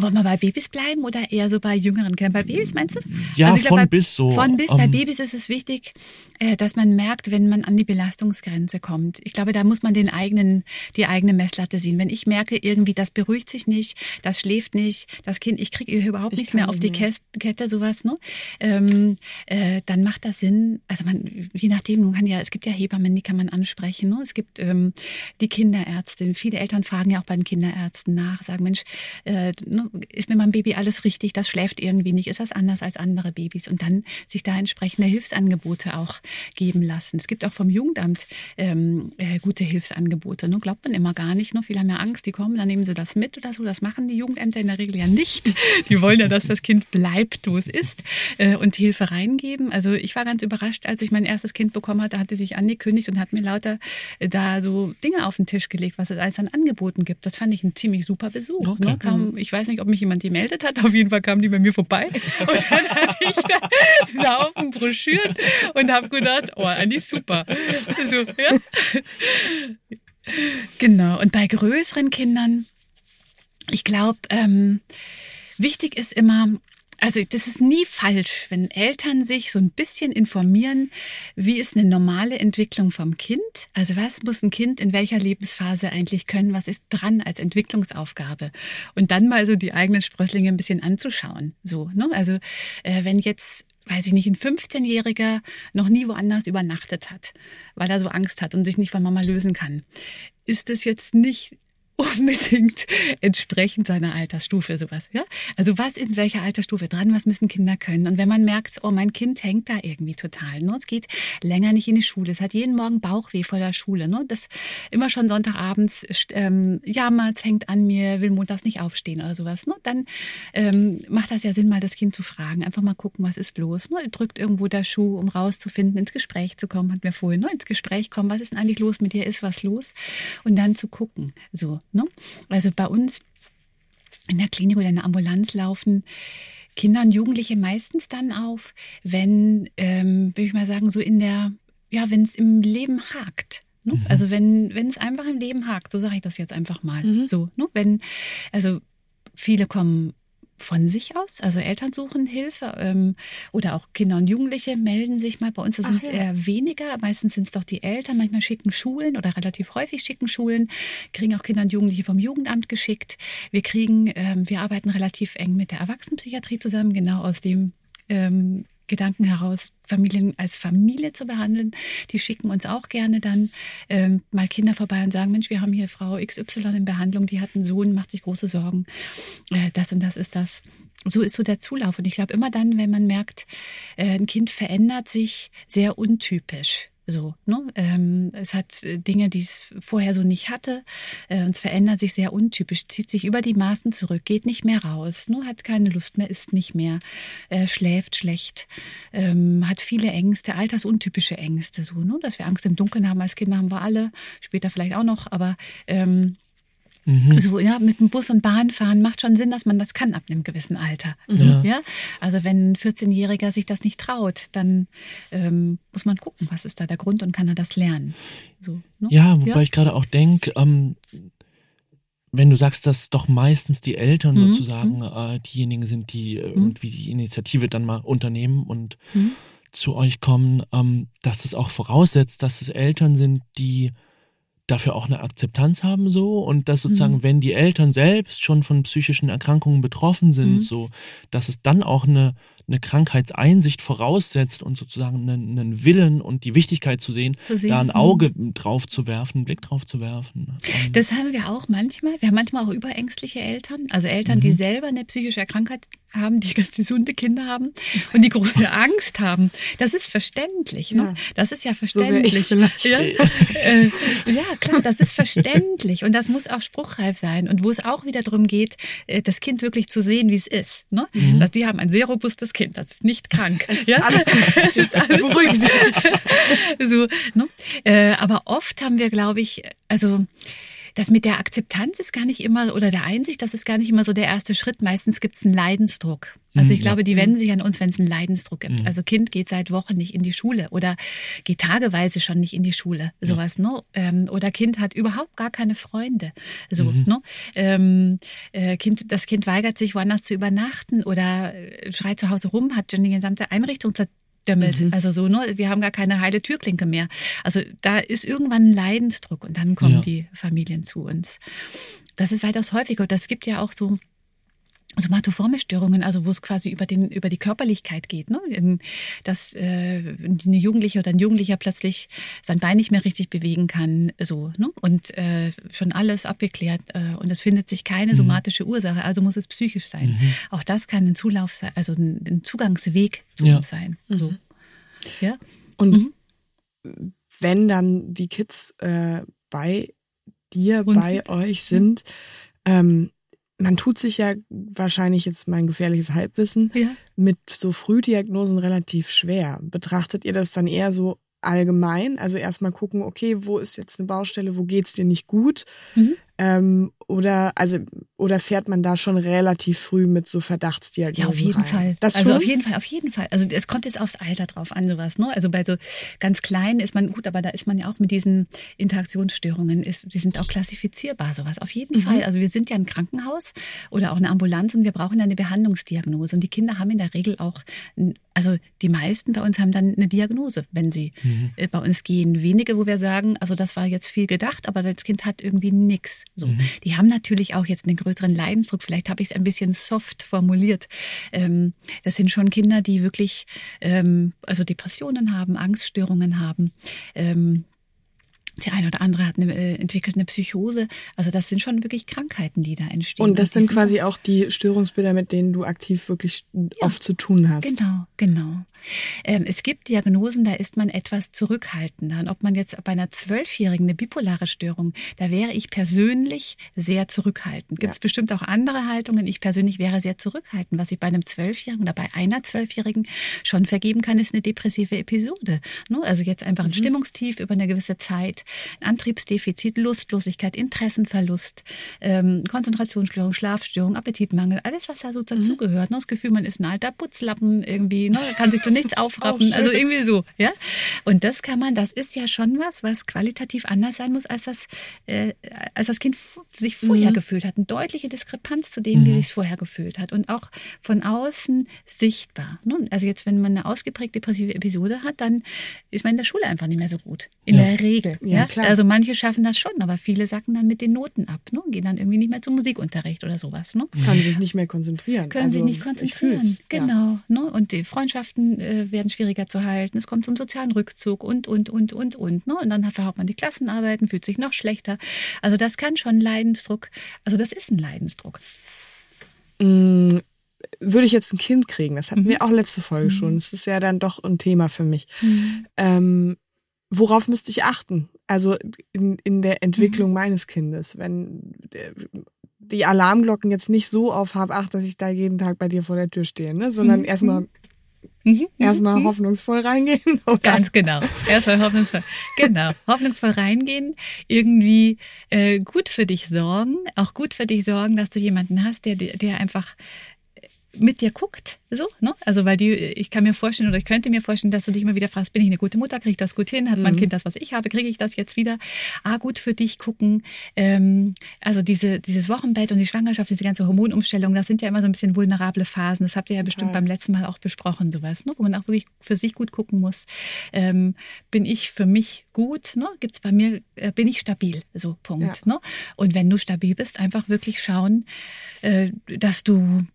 wollen wir bei Babys bleiben oder eher so bei jüngeren Kindern? Bei Babys meinst du? Ja, also von glaub, bis so. Von bis. Um, bei ähm, Babys ist es wichtig, äh, dass man merkt, wenn man an die Belastungsgrenze kommt. Ich glaube, da muss man den eigenen, die eigene Messlatte sehen. Wenn ich merke, irgendwie, das beruhigt sich nicht, das schläft nicht, das Kind, ich kriege überhaupt ich nichts mehr auf die mehr. Kette, sowas, ne? Ähm, äh, dann macht das Sinn. Also man, je nachdem, man kann ja, es gibt ja Hebammen, die kann man ansprechen. Ne? Es gibt ähm, die Kinderärztin. Viele Eltern fragen ja auch bei den Kinderärzten nach, sagen, Mensch, äh, ne, ist mit meinem Baby alles richtig, das schläft irgendwie nicht, ist das anders als andere Babys und dann sich da entsprechende Hilfsangebote auch geben lassen. Es gibt auch vom Jugendamt ähm, äh, gute Hilfsangebote. Ne? Glaubt man immer gar nicht. Ne? Viele haben ja Angst, die kommen, dann nehmen sie das mit oder so. Das machen die Jugendämter in der Regel ja nicht. Die wollen ja, dass das Kind bleibt, wo es ist äh, und Hilfe reingeben. Also ich war ganz überrascht, als ich mein erstes Kind bekommen hatte, hatte sich angekündigt und hat mir lauter äh, da so Dinge auf den Tisch gelegt, was es alles an Angeboten gibt. Das fand ich ein ziemlich super Besuch. Okay. Ne? Kam, ich weiß nicht, ob mich jemand gemeldet hat. Auf jeden Fall kamen die bei mir vorbei. Und dann hatte ich da, auf den Broschüren und habe gedacht, oh, eigentlich super. So, ja. Genau. Und bei größeren Kindern, ich glaube, ähm, wichtig ist immer, also das ist nie falsch, wenn Eltern sich so ein bisschen informieren, wie ist eine normale Entwicklung vom Kind? Also was muss ein Kind in welcher Lebensphase eigentlich können? Was ist dran als Entwicklungsaufgabe? Und dann mal so die eigenen Sprösslinge ein bisschen anzuschauen. So, ne? Also äh, wenn jetzt weiß ich nicht, ein 15-Jähriger noch nie woanders übernachtet hat, weil er so Angst hat und sich nicht von Mama lösen kann, ist das jetzt nicht unbedingt entsprechend seiner Altersstufe sowas. Ja? Also was in welcher Altersstufe dran, was müssen Kinder können? Und wenn man merkt, oh, mein Kind hängt da irgendwie total, ne? es geht länger nicht in die Schule, es hat jeden Morgen Bauchweh vor der Schule, ne? das immer schon Sonntagabends ähm, jammert, hängt an mir, will montags nicht aufstehen oder sowas, ne? dann ähm, macht das ja Sinn, mal das Kind zu fragen, einfach mal gucken, was ist los. Ne? Drückt irgendwo der Schuh, um rauszufinden, ins Gespräch zu kommen, hat mir vorhin, ne? ins Gespräch kommen, was ist denn eigentlich los mit dir, ist was los? Und dann zu gucken, so. Ne? Also bei uns in der Klinik oder in der Ambulanz laufen Kinder und Jugendliche meistens dann auf, wenn, ähm, würde ich mal sagen, so in der, ja, wenn es im Leben hakt. Ne? Mhm. Also wenn es einfach im Leben hakt, so sage ich das jetzt einfach mal. Mhm. So, ne? wenn, also viele kommen von sich aus. Also Eltern suchen Hilfe ähm, oder auch Kinder und Jugendliche melden sich mal bei uns. Das Ach, sind ja. eher weniger. Meistens sind es doch die Eltern. Manchmal schicken Schulen oder relativ häufig schicken Schulen, kriegen auch Kinder und Jugendliche vom Jugendamt geschickt. Wir kriegen, ähm, wir arbeiten relativ eng mit der Erwachsenenpsychiatrie zusammen, genau aus dem ähm, Gedanken heraus, Familien als Familie zu behandeln. Die schicken uns auch gerne dann ähm, mal Kinder vorbei und sagen, Mensch, wir haben hier Frau XY in Behandlung, die hat einen Sohn, macht sich große Sorgen. Äh, das und das ist das. So ist so der Zulauf. Und ich glaube, immer dann, wenn man merkt, äh, ein Kind verändert sich sehr untypisch, so, ne? Ähm, es hat äh, Dinge, die es vorher so nicht hatte. Äh, und es verändert sich sehr untypisch, zieht sich über die Maßen zurück, geht nicht mehr raus, ne? hat keine Lust mehr, isst nicht mehr, äh, schläft schlecht, ähm, hat viele Ängste, altersuntypische Ängste, so, ne? dass wir Angst im Dunkeln haben als Kinder haben wir alle, später vielleicht auch noch, aber ähm, Mhm. So, ja, mit dem Bus und Bahn fahren macht schon Sinn, dass man das kann ab einem gewissen Alter. So, ja. Also wenn ein 14-Jähriger sich das nicht traut, dann ähm, muss man gucken, was ist da der Grund und kann er das lernen. So, ne? Ja, wobei ja. ich gerade auch denke, ähm, wenn du sagst, dass doch meistens die Eltern mhm. sozusagen mhm. äh, diejenigen sind, die äh, mhm. irgendwie die Initiative dann mal unternehmen und mhm. zu euch kommen, ähm, dass das auch voraussetzt, dass es Eltern sind, die dafür auch eine Akzeptanz haben so und dass sozusagen, mhm. wenn die Eltern selbst schon von psychischen Erkrankungen betroffen sind, mhm. so, dass es dann auch eine, eine Krankheitseinsicht voraussetzt und sozusagen einen, einen Willen und die Wichtigkeit zu sehen, zu sehen. da ein Auge mhm. drauf zu werfen, einen Blick drauf zu werfen. Ähm, das haben wir auch manchmal. Wir haben manchmal auch überängstliche Eltern, also Eltern, die mhm. selber eine psychische Krankheit haben, die ganz gesunde Kinder haben und die große Angst haben. Das ist verständlich. Ne? Ja. Das ist ja verständlich. So ja? Äh, ja, klar, das ist verständlich und das muss auch spruchreif sein und wo es auch wieder darum geht, äh, das Kind wirklich zu sehen, wie es ist. Ne? Mhm. Dass die haben ein sehr robustes Kind, das ist nicht krank. Es ist ja? alles gut. ist alles Beruhigen Sie sich. so, ne? Äh, aber oft haben wir, glaube ich, also das mit der Akzeptanz ist gar nicht immer, oder der Einsicht, das ist gar nicht immer so der erste Schritt. Meistens gibt es einen Leidensdruck. Also ich mhm, glaube, die wenden sich an uns, wenn es einen Leidensdruck gibt. Mhm. Also Kind geht seit Wochen nicht in die Schule oder geht tageweise schon nicht in die Schule, sowas, ja. ne? Ähm, oder Kind hat überhaupt gar keine Freunde. So, mhm. ne? Ähm, äh, kind, das Kind weigert sich, woanders zu übernachten oder äh, schreit zu Hause rum, hat schon die gesamte Einrichtung dömmelt. Mhm. Also so, ne, wir haben gar keine heile Türklinke mehr. Also da ist irgendwann ein Leidensdruck und dann kommen ja. die Familien zu uns. Das ist weitaus häufiger. Das gibt ja auch so somatoforme Störungen, also wo es quasi über den über die Körperlichkeit geht, ne? dass äh, eine Jugendliche oder ein Jugendlicher plötzlich sein Bein nicht mehr richtig bewegen kann, so ne? und äh, schon alles abgeklärt äh, und es findet sich keine mhm. somatische Ursache, also muss es psychisch sein. Mhm. Auch das kann ein Zulauf sein, also ein, ein Zugangsweg zu ja. uns sein. So. Mhm. Ja. Und mhm. wenn dann die Kids äh, bei dir, und bei euch sind, ähm, man tut sich ja wahrscheinlich jetzt mein gefährliches Halbwissen ja. mit so Frühdiagnosen relativ schwer. Betrachtet ihr das dann eher so allgemein? Also erstmal gucken, okay, wo ist jetzt eine Baustelle, wo geht's dir nicht gut? Mhm. Ähm, oder, also, oder fährt man da schon relativ früh mit so Verdachtsdiagnosen? Ja, auf jeden rein? Fall. Das also schon? auf jeden Fall, auf jeden Fall. Also es kommt jetzt aufs Alter drauf an, sowas. Ne? Also bei so ganz kleinen ist man, gut, aber da ist man ja auch mit diesen Interaktionsstörungen, ist, die sind auch klassifizierbar, sowas. Auf jeden mhm. Fall. Also wir sind ja ein Krankenhaus oder auch eine Ambulanz und wir brauchen eine Behandlungsdiagnose. Und die Kinder haben in der Regel auch, also die meisten bei uns haben dann eine Diagnose, wenn sie mhm. Äh, bei uns gehen. Wenige, wo wir sagen, also das war jetzt viel gedacht, aber das Kind hat irgendwie nichts. So. Mhm. Die haben natürlich auch jetzt einen größeren Leidensdruck. Vielleicht habe ich es ein bisschen soft formuliert. Ähm, das sind schon Kinder, die wirklich ähm, also Depressionen haben, Angststörungen haben. Ähm, die eine oder andere hat eine, äh, entwickelt eine Psychose. Also das sind schon wirklich Krankheiten, die da entstehen. Und das sind quasi auch die Störungsbilder, mit denen du aktiv wirklich ja, oft zu tun hast. Genau, genau. Ähm, es gibt Diagnosen, da ist man etwas zurückhaltender. Und ob man jetzt bei einer Zwölfjährigen eine bipolare Störung, da wäre ich persönlich sehr zurückhaltend. Gibt es ja. bestimmt auch andere Haltungen. Ich persönlich wäre sehr zurückhaltend. Was ich bei einem Zwölfjährigen oder bei einer Zwölfjährigen schon vergeben kann, ist eine depressive Episode. Ne? Also jetzt einfach ein mhm. Stimmungstief über eine gewisse Zeit, ein Antriebsdefizit, Lustlosigkeit, Interessenverlust, ähm, Konzentrationsstörung, Schlafstörung, Appetitmangel, alles, was da so mhm. dazugehört. Ne? Das Gefühl, man ist ein alter Putzlappen irgendwie, ne? kann sich so nichts aufrappen. Also irgendwie so, ja. Und das kann man, das ist ja schon was, was qualitativ anders sein muss, als das, äh, als das Kind sich vorher mhm. gefühlt hat. Eine deutliche Diskrepanz zu dem, mhm. wie sich vorher gefühlt hat. Und auch von außen sichtbar. Ne? Also jetzt, wenn man eine ausgeprägt depressive Episode hat, dann ist man in der Schule einfach nicht mehr so gut. In ja. der Regel. Ja, ja? Also manche schaffen das schon, aber viele sacken dann mit den Noten ab. Ne? Gehen dann irgendwie nicht mehr zum Musikunterricht oder sowas. Ne? Kann sich nicht mehr konzentrieren. Können also, sich nicht konzentrieren. Genau. Ne? Und die Freundschaften äh, werden schwieriger zu halten. Es kommt zum sozialen Rückzug und, und, und, und, und. Ne? Und dann verhaut man die Klassenarbeiten, fühlt sich noch schlechter. Also das kann schon Leidensdruck, also das ist ein Leidensdruck. Mm, würde ich jetzt ein Kind kriegen, das hatten mhm. wir auch letzte Folge mhm. schon. Das ist ja dann doch ein Thema für mich. Mhm. Ähm, worauf müsste ich achten? Also in, in der Entwicklung mhm. meines Kindes, wenn die Alarmglocken jetzt nicht so auf habe, ach, dass ich da jeden Tag bei dir vor der Tür stehe, ne? sondern mhm. erstmal Mhm. Erstmal mhm. hoffnungsvoll reingehen. Oder? Ganz genau. Erstmal hoffnungsvoll. Genau. Hoffnungsvoll reingehen. Irgendwie äh, gut für dich sorgen. Auch gut für dich sorgen, dass du jemanden hast, der, der einfach mit dir guckt, so, ne? Also weil die, ich kann mir vorstellen oder ich könnte mir vorstellen, dass du dich immer wieder fragst, bin ich eine gute Mutter, kriege ich das gut hin? Hat mhm. mein Kind das, was ich habe, kriege ich das jetzt wieder? Ah, gut für dich gucken. Ähm, also diese, dieses Wochenbett und die Schwangerschaft, diese ganze Hormonumstellung, das sind ja immer so ein bisschen vulnerable Phasen. Das habt ihr ja bestimmt ja. beim letzten Mal auch besprochen, sowas, ne? Wo man auch wirklich für sich gut gucken muss. Ähm, bin ich für mich gut? Ne? Gibt es bei mir, äh, bin ich stabil? So, Punkt. Ja. Ne? Und wenn du stabil bist, einfach wirklich schauen, äh, dass du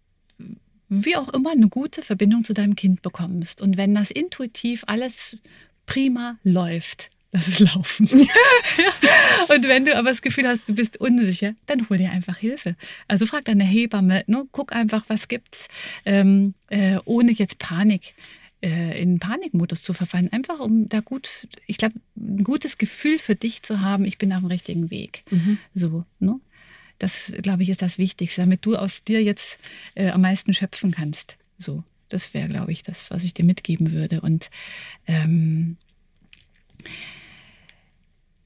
wie auch immer eine gute Verbindung zu deinem Kind bekommst. Und wenn das intuitiv alles prima läuft, lass es laufen. und wenn du aber das Gefühl hast, du bist unsicher, dann hol dir einfach Hilfe. Also frag deine Hebamme, ne? guck einfach, was gibt's, ähm, äh, ohne jetzt Panik äh, in Panikmodus zu verfallen. Einfach um da gut, ich glaube, ein gutes Gefühl für dich zu haben, ich bin auf dem richtigen Weg. Mhm. So, ne? Das, glaube ich, ist das Wichtigste, damit du aus dir jetzt äh, am meisten schöpfen kannst. So, das wäre, glaube ich, das, was ich dir mitgeben würde. Und ähm,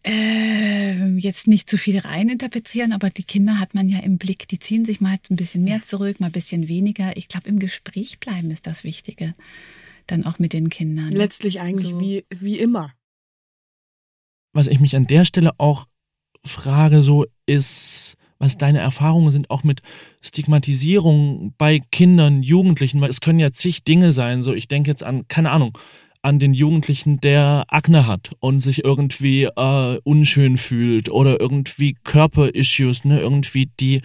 äh, jetzt nicht zu viel reininterpretieren, aber die Kinder hat man ja im Blick. Die ziehen sich mal ein bisschen mehr zurück, mal ein bisschen weniger. Ich glaube, im Gespräch bleiben ist das Wichtige. Dann auch mit den Kindern. Letztlich eigentlich so. wie, wie immer. Was ich mich an der Stelle auch frage, so ist, was deine Erfahrungen sind, auch mit Stigmatisierung bei Kindern, Jugendlichen, weil es können ja zig Dinge sein. So, ich denke jetzt an, keine Ahnung, an den Jugendlichen, der Akne hat und sich irgendwie äh, unschön fühlt oder irgendwie Körperissues, ne, irgendwie die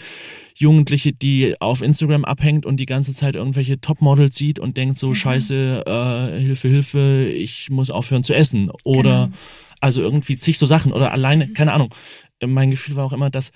Jugendliche, die auf Instagram abhängt und die ganze Zeit irgendwelche Topmodels sieht und denkt so, mhm. scheiße, äh, Hilfe, Hilfe, ich muss aufhören zu essen. Oder genau. also irgendwie zig so Sachen oder alleine, keine Ahnung. Mein Gefühl war auch immer, dass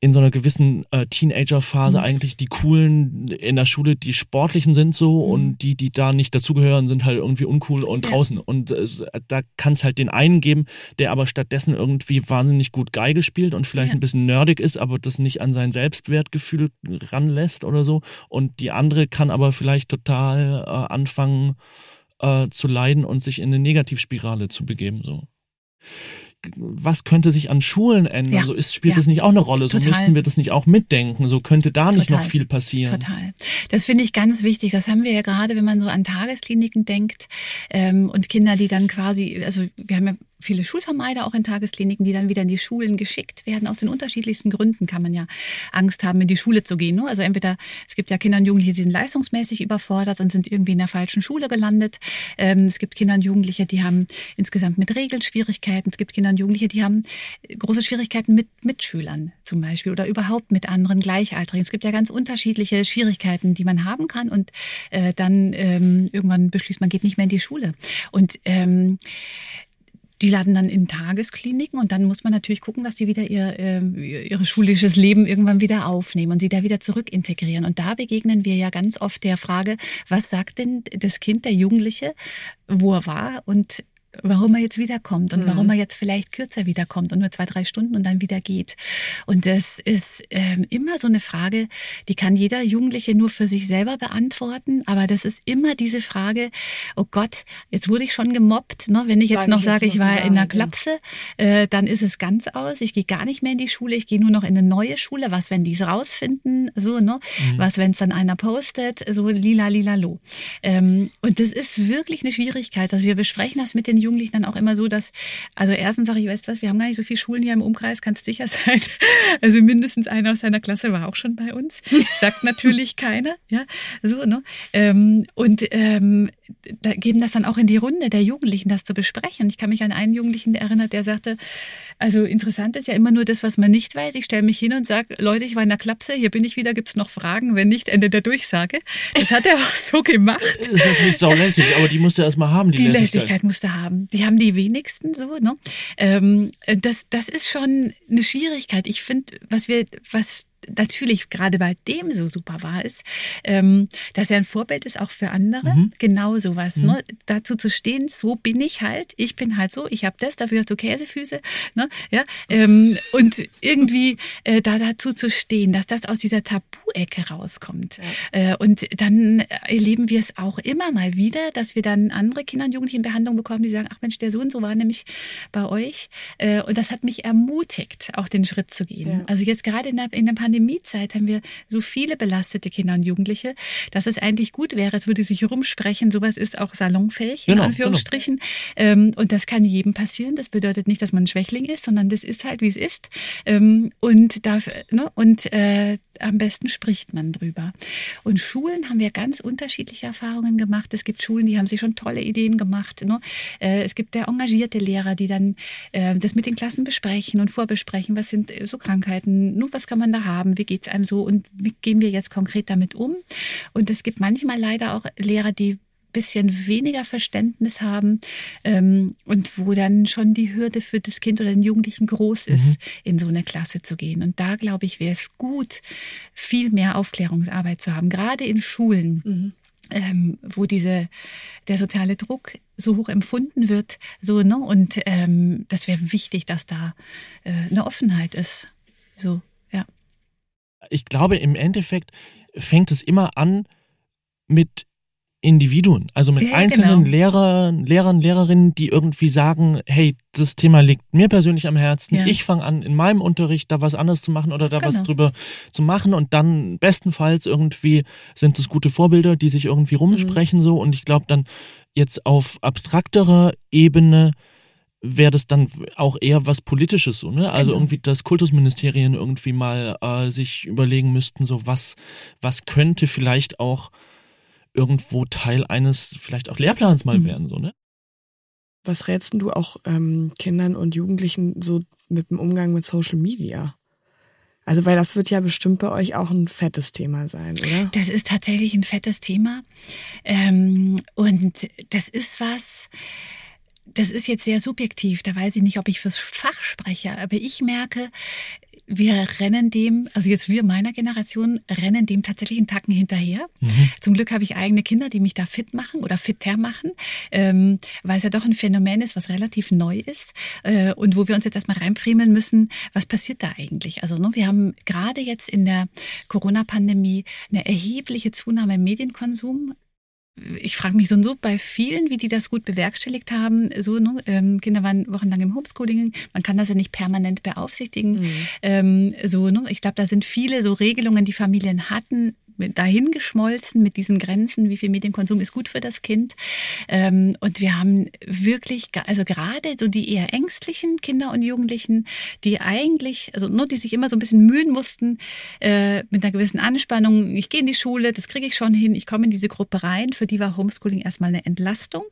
in so einer gewissen äh, Teenager-Phase mhm. eigentlich die coolen in der Schule, die sportlichen sind so mhm. und die, die da nicht dazugehören, sind halt irgendwie uncool und ja. draußen. Und äh, da kann es halt den einen geben, der aber stattdessen irgendwie wahnsinnig gut Geige spielt und vielleicht ja. ein bisschen nerdig ist, aber das nicht an sein Selbstwertgefühl ranlässt oder so. Und die andere kann aber vielleicht total äh, anfangen äh, zu leiden und sich in eine Negativspirale zu begeben. So was könnte sich an Schulen ändern? Ja. So ist, spielt ja. das nicht auch eine Rolle? So Total. müssten wir das nicht auch mitdenken? So könnte da Total. nicht noch viel passieren? Total. Das finde ich ganz wichtig. Das haben wir ja gerade, wenn man so an Tageskliniken denkt ähm, und Kinder, die dann quasi, also wir haben ja viele Schulvermeider auch in Tageskliniken, die dann wieder in die Schulen geschickt werden. Aus den unterschiedlichsten Gründen kann man ja Angst haben, in die Schule zu gehen. Ne? Also entweder, es gibt ja Kinder und Jugendliche, die sind leistungsmäßig überfordert und sind irgendwie in der falschen Schule gelandet. Ähm, es gibt Kinder und Jugendliche, die haben insgesamt mit Regeln Schwierigkeiten. Es gibt Kinder und Jugendliche, die haben große Schwierigkeiten mit Mitschülern zum Beispiel oder überhaupt mit anderen Gleichaltrigen. Es gibt ja ganz unterschiedliche Schwierigkeiten, die man haben kann und äh, dann ähm, irgendwann beschließt, man geht nicht mehr in die Schule. Und ähm, die laden dann in Tageskliniken und dann muss man natürlich gucken, dass die wieder ihr, äh, ihr schulisches Leben irgendwann wieder aufnehmen und sie da wieder zurück integrieren. Und da begegnen wir ja ganz oft der Frage, was sagt denn das Kind, der Jugendliche, wo er war und warum er jetzt wiederkommt und mhm. warum er jetzt vielleicht kürzer wiederkommt und nur zwei, drei Stunden und dann wieder geht. Und das ist ähm, immer so eine Frage, die kann jeder Jugendliche nur für sich selber beantworten, aber das ist immer diese Frage, oh Gott, jetzt wurde ich schon gemobbt, ne? wenn ich jetzt Sag noch ich sage, ich war in einer Klapse, äh, dann ist es ganz aus, ich gehe gar nicht mehr in die Schule, ich gehe nur noch in eine neue Schule, was, wenn die es rausfinden, so, ne? Mhm. was, wenn es dann einer postet, so lila, lila, lo. Ähm, und das ist wirklich eine Schwierigkeit, also wir besprechen das mit den Jugendlichen dann auch immer so, dass, also erstens sage ich, weißt du was, wir haben gar nicht so viele Schulen hier im Umkreis, kannst sicher sein. Also mindestens einer aus seiner Klasse war auch schon bei uns. Sagt natürlich keiner, ja, so, ne? Ähm, und ähm, da geben das dann auch in die Runde der Jugendlichen, das zu besprechen. Ich kann mich an einen Jugendlichen erinnern, der sagte, also interessant ist ja immer nur das, was man nicht weiß. Ich stelle mich hin und sage, Leute, ich war in der Klapse, hier bin ich wieder, gibt es noch Fragen? Wenn nicht, Ende der Durchsage. Das hat er auch so gemacht. Das ist natürlich saulässig, aber die musste er erstmal haben, die, die Lässigkeit. Lässigkeit musste haben. Die haben die wenigsten so, ne? Ähm, das, das ist schon eine Schwierigkeit. Ich finde, was wir, was natürlich gerade bei dem so super war, ist, ähm, dass er ein Vorbild ist auch für andere. Mhm. Genau sowas. Mhm. Ne? Dazu zu stehen, so bin ich halt, ich bin halt so, ich habe das, dafür hast du Käsefüße. Ne? Ja? Ähm, und irgendwie äh, da dazu zu stehen, dass das aus dieser Tabu Tabu-Ecke rauskommt. Ja. Äh, und dann erleben wir es auch immer mal wieder, dass wir dann andere Kinder und Jugendliche in Behandlung bekommen, die sagen, ach Mensch, der so und so war nämlich bei euch. Äh, und das hat mich ermutigt, auch den Schritt zu gehen. Ja. Also jetzt gerade in der, in der Pandemiezeit haben wir so viele belastete Kinder und Jugendliche, dass es eigentlich gut wäre, es würde sich rumsprechen, sowas ist auch salonfähig, genau, in Anführungsstrichen. Genau. Und das kann jedem passieren. Das bedeutet nicht, dass man ein Schwächling ist, sondern das ist halt, wie es ist. Ähm, und darf, ne, und äh, am besten spricht man drüber. Und Schulen haben wir ganz unterschiedliche Erfahrungen gemacht. Es gibt Schulen, die haben sich schon tolle Ideen gemacht. Ne? Äh, es gibt sehr engagierte Lehrer, die dann äh, das mit den Klassen besprechen und vorbesprechen. Was sind äh, so Krankheiten? Nun, was kann man da haben? Wie geht es einem so? Und wie gehen wir jetzt konkret damit um? Und es gibt manchmal leider auch Lehrer, die bisschen weniger Verständnis haben ähm, und wo dann schon die Hürde für das Kind oder den Jugendlichen groß ist, mhm. in so eine Klasse zu gehen. Und da glaube ich, wäre es gut, viel mehr Aufklärungsarbeit zu haben, gerade in Schulen. Mhm. Ähm, wo diese der soziale Druck so hoch empfunden wird, so ne und ähm, das wäre wichtig, dass da äh, eine Offenheit ist, so. Ich glaube, im Endeffekt fängt es immer an mit Individuen, also mit ja, einzelnen genau. Lehrern, Lehrern, Lehrerinnen, die irgendwie sagen, hey, das Thema liegt mir persönlich am Herzen. Ja. Ich fange an, in meinem Unterricht da was anderes zu machen oder da genau. was drüber zu machen und dann bestenfalls irgendwie sind es gute Vorbilder, die sich irgendwie rumsprechen mhm. so und ich glaube dann jetzt auf abstrakterer Ebene wäre das dann auch eher was Politisches so, ne? Also genau. irgendwie, dass Kultusministerien irgendwie mal äh, sich überlegen müssten, so was, was könnte vielleicht auch irgendwo Teil eines vielleicht auch Lehrplans mal mhm. werden, so, ne? Was rätst du auch ähm, Kindern und Jugendlichen so mit dem Umgang mit Social Media? Also, weil das wird ja bestimmt bei euch auch ein fettes Thema sein, oder? Das ist tatsächlich ein fettes Thema. Ähm, und das ist was, das ist jetzt sehr subjektiv. Da weiß ich nicht, ob ich fürs Fach spreche, aber ich merke, wir rennen dem, also jetzt wir meiner Generation, rennen dem tatsächlich einen Tacken hinterher. Mhm. Zum Glück habe ich eigene Kinder, die mich da fit machen oder fitter machen, ähm, weil es ja doch ein Phänomen ist, was relativ neu ist äh, und wo wir uns jetzt erstmal reinfriemeln müssen, was passiert da eigentlich? Also ne, wir haben gerade jetzt in der Corona-Pandemie eine erhebliche Zunahme im Medienkonsum ich frage mich so und so bei vielen, wie die das gut bewerkstelligt haben. So, ne? ähm, Kinder waren wochenlang im Homeschooling. Man kann das ja nicht permanent beaufsichtigen. Mhm. Ähm, so, ne? Ich glaube, da sind viele so Regelungen, die Familien hatten, dahingeschmolzen mit diesen Grenzen, wie viel Medienkonsum ist gut für das Kind. Ähm, und wir haben wirklich, also gerade so die eher ängstlichen Kinder und Jugendlichen, die eigentlich, also nur die sich immer so ein bisschen mühen mussten, äh, mit einer gewissen Anspannung, ich gehe in die Schule, das kriege ich schon hin, ich komme in diese Gruppe rein, für die war Homeschooling erstmal eine Entlastung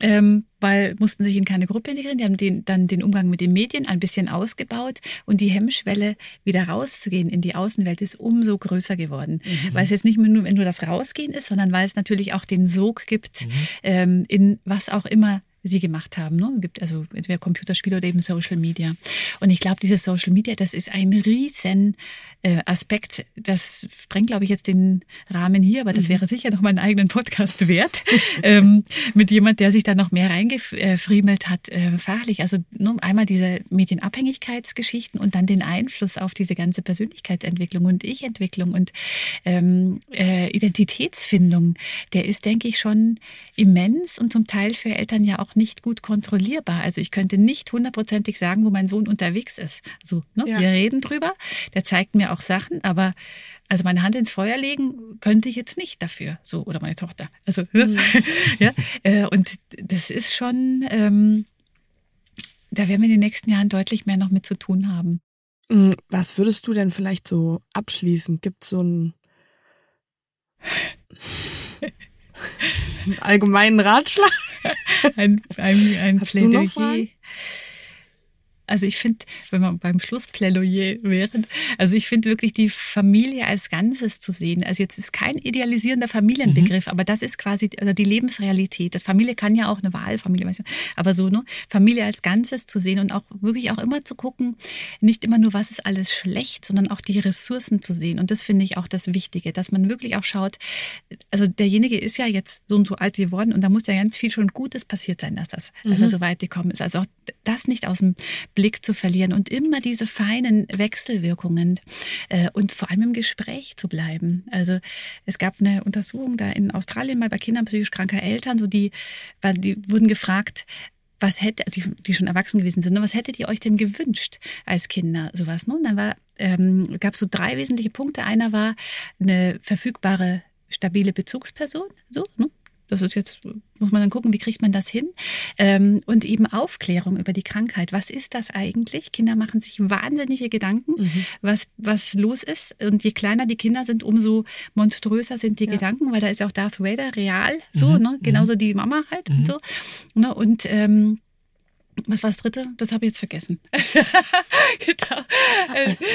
ähm, weil mussten sich in keine Gruppe integrieren. Die haben den, dann den Umgang mit den Medien ein bisschen ausgebaut und die Hemmschwelle, wieder rauszugehen in die Außenwelt, ist umso größer geworden. Mhm. Weil es jetzt nicht nur, nur das Rausgehen ist, sondern weil es natürlich auch den Sog gibt, mhm. ähm, in was auch immer sie gemacht haben. Ne? Gibt also entweder Computerspiele oder eben Social Media. Und ich glaube, dieses Social Media, das ist ein riesen äh, Aspekt. Das sprengt, glaube ich, jetzt den Rahmen hier, aber das mhm. wäre sicher noch mal einen eigenen Podcast wert. ähm, mit jemand, der sich da noch mehr reingefriemelt hat, äh, fachlich. Also nur einmal diese Medienabhängigkeitsgeschichten und dann den Einfluss auf diese ganze Persönlichkeitsentwicklung und Ich-Entwicklung und ähm, äh, Identitätsfindung. Der ist, denke ich, schon immens und zum Teil für Eltern ja auch nicht gut kontrollierbar. Also ich könnte nicht hundertprozentig sagen, wo mein Sohn unterwegs ist. Also, ne, ja. wir reden drüber, der zeigt mir auch Sachen, aber also meine Hand ins Feuer legen könnte ich jetzt nicht dafür, so oder meine Tochter. Also mhm. ja, äh, und das ist schon, ähm, da werden wir in den nächsten Jahren deutlich mehr noch mit zu tun haben. Mhm. Was würdest du denn vielleicht so abschließen? Gibt es so ein einen allgemeinen Ratschlag? Ein, ein, ein Plädoyer. Also ich finde, wenn wir beim Schlussplädoyer wären, also ich finde wirklich die Familie als Ganzes zu sehen. Also jetzt ist kein idealisierender Familienbegriff, mhm. aber das ist quasi also die Lebensrealität. Das Familie kann ja auch eine Wahlfamilie, aber so ne Familie als Ganzes zu sehen und auch wirklich auch immer zu gucken, nicht immer nur was ist alles schlecht, sondern auch die Ressourcen zu sehen. Und das finde ich auch das Wichtige, dass man wirklich auch schaut. Also derjenige ist ja jetzt so und so alt geworden und da muss ja ganz viel schon Gutes passiert sein, dass das, mhm. dass er mhm. so weit gekommen ist. Also auch das nicht aus dem Blick zu verlieren und immer diese feinen Wechselwirkungen äh, und vor allem im Gespräch zu bleiben. Also es gab eine Untersuchung da in Australien mal bei Kindern psychisch kranker Eltern, so die, die wurden gefragt, was hätte, die, die schon erwachsen gewesen sind, ne, was hättet ihr euch denn gewünscht als Kinder, sowas? Ne? Und dann ähm, gab es so drei wesentliche Punkte. Einer war eine verfügbare, stabile Bezugsperson, so, ne? Das ist jetzt, muss man dann gucken, wie kriegt man das hin? Ähm, und eben Aufklärung über die Krankheit. Was ist das eigentlich? Kinder machen sich wahnsinnige Gedanken, mhm. was, was los ist. Und je kleiner die Kinder sind, umso monströser sind die ja. Gedanken, weil da ist ja auch Darth Vader real, so, mhm. ne? genauso mhm. die Mama halt und mhm. so. Ne? Und ähm, was war das dritte? Das habe ich jetzt vergessen. genau.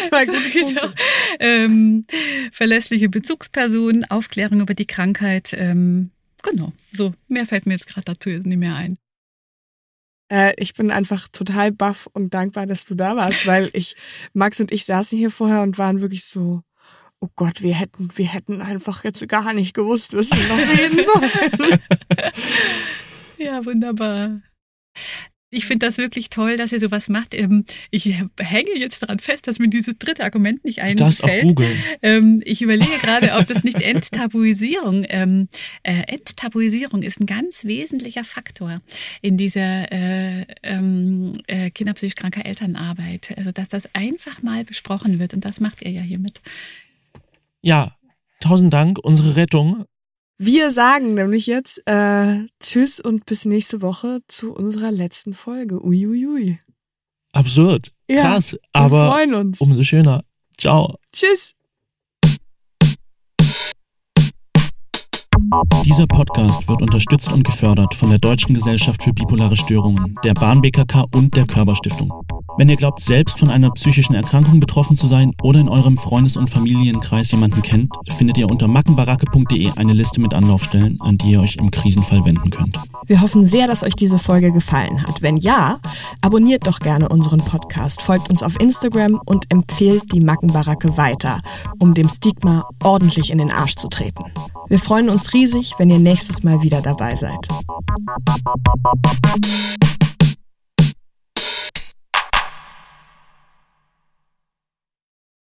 Zwei gute genau. Ähm, verlässliche Bezugsperson, Aufklärung über die Krankheit, ähm, Genau, so. Mehr fällt mir jetzt gerade dazu jetzt nicht mehr ein. Äh, ich bin einfach total baff und dankbar, dass du da warst, weil ich, Max und ich saßen hier vorher und waren wirklich so, oh Gott, wir hätten, wir hätten einfach jetzt gar nicht gewusst, was wir noch reden sollen. ja, wunderbar. Ich finde das wirklich toll, dass ihr sowas macht. Ähm, ich hänge jetzt daran fest, dass mir dieses dritte Argument nicht einfällt. auch googeln. Ähm, ich überlege gerade, ob das nicht Enttabuisierung, ähm, äh, Enttabuisierung ist ein ganz wesentlicher Faktor in dieser äh, äh, kinderpsychisch kranker Elternarbeit. Also, dass das einfach mal besprochen wird und das macht ihr ja hiermit. Ja, tausend Dank. Unsere Rettung wir sagen nämlich jetzt äh, Tschüss und bis nächste Woche zu unserer letzten Folge. Uiuiui. Absurd. Ja, Krass. Aber wir freuen uns. umso schöner. Ciao. Tschüss. Dieser Podcast wird unterstützt und gefördert von der Deutschen Gesellschaft für bipolare Störungen, der Bahn BKK und der Körperstiftung. Wenn ihr glaubt, selbst von einer psychischen Erkrankung betroffen zu sein oder in eurem Freundes- und Familienkreis jemanden kennt, findet ihr unter mackenbaracke.de eine Liste mit Anlaufstellen, an die ihr euch im Krisenfall wenden könnt. Wir hoffen sehr, dass euch diese Folge gefallen hat. Wenn ja, abonniert doch gerne unseren Podcast, folgt uns auf Instagram und empfehlt die Mackenbaracke weiter, um dem Stigma ordentlich in den Arsch zu treten. Wir freuen uns riesig, wenn ihr nächstes Mal wieder dabei seid.